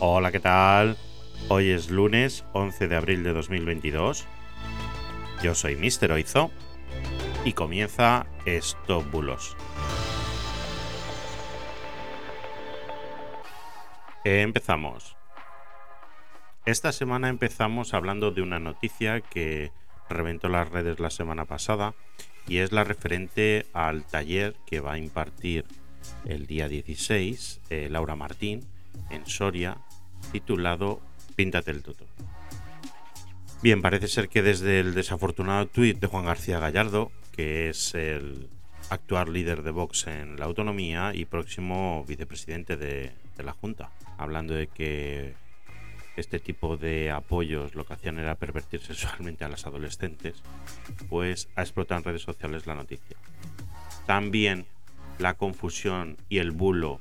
Hola, ¿qué tal? Hoy es lunes 11 de abril de 2022. Yo soy Mr. Oizo y comienza Stop Bulos. Empezamos. Esta semana empezamos hablando de una noticia que reventó las redes la semana pasada y es la referente al taller que va a impartir el día 16 eh, Laura Martín en Soria titulado Píntate el Toto. Bien, parece ser que desde el desafortunado tuit de Juan García Gallardo, que es el actual líder de Vox en la autonomía y próximo vicepresidente de, de la Junta, hablando de que este tipo de apoyos lo que hacían era pervertir sexualmente a las adolescentes, pues ha explotado en redes sociales la noticia. También la confusión y el bulo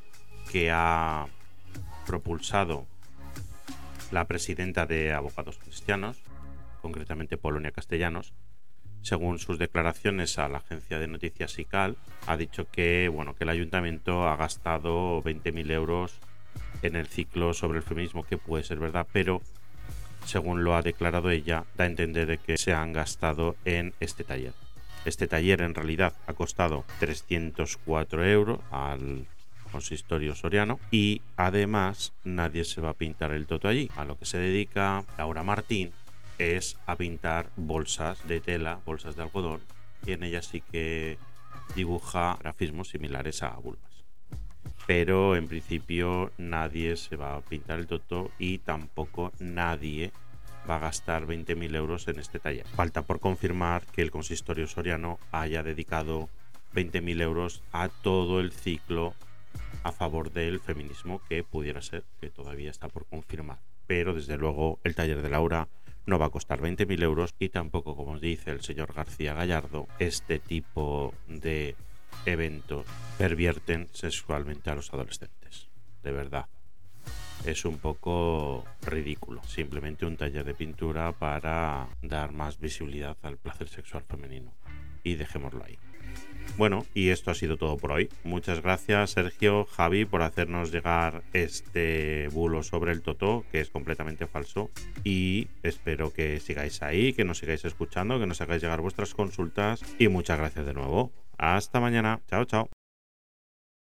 que ha propulsado la presidenta de Abogados Cristianos, concretamente Polonia Castellanos, según sus declaraciones a la agencia de noticias ICAL, ha dicho que, bueno, que el ayuntamiento ha gastado 20.000 euros en el ciclo sobre el feminismo, que puede ser verdad, pero según lo ha declarado ella, da a entender de que se han gastado en este taller. Este taller en realidad ha costado 304 euros al consistorio soriano y además nadie se va a pintar el toto allí. A lo que se dedica Laura Martín es a pintar bolsas de tela, bolsas de algodón y en ellas sí que dibuja grafismos similares a vulvas. Pero en principio nadie se va a pintar el toto y tampoco nadie va a gastar 20.000 euros en este taller. Falta por confirmar que el consistorio soriano haya dedicado 20.000 euros a todo el ciclo a favor del feminismo que pudiera ser, que todavía está por confirmar. Pero desde luego el taller de Laura no va a costar 20.000 euros y tampoco, como dice el señor García Gallardo, este tipo de eventos pervierten sexualmente a los adolescentes. De verdad. Es un poco ridículo. Simplemente un taller de pintura para dar más visibilidad al placer sexual femenino. Y dejémoslo ahí. Bueno, y esto ha sido todo por hoy. Muchas gracias Sergio, Javi, por hacernos llegar este bulo sobre el Toto, que es completamente falso. Y espero que sigáis ahí, que nos sigáis escuchando, que nos hagáis llegar vuestras consultas. Y muchas gracias de nuevo. Hasta mañana. Chao, chao.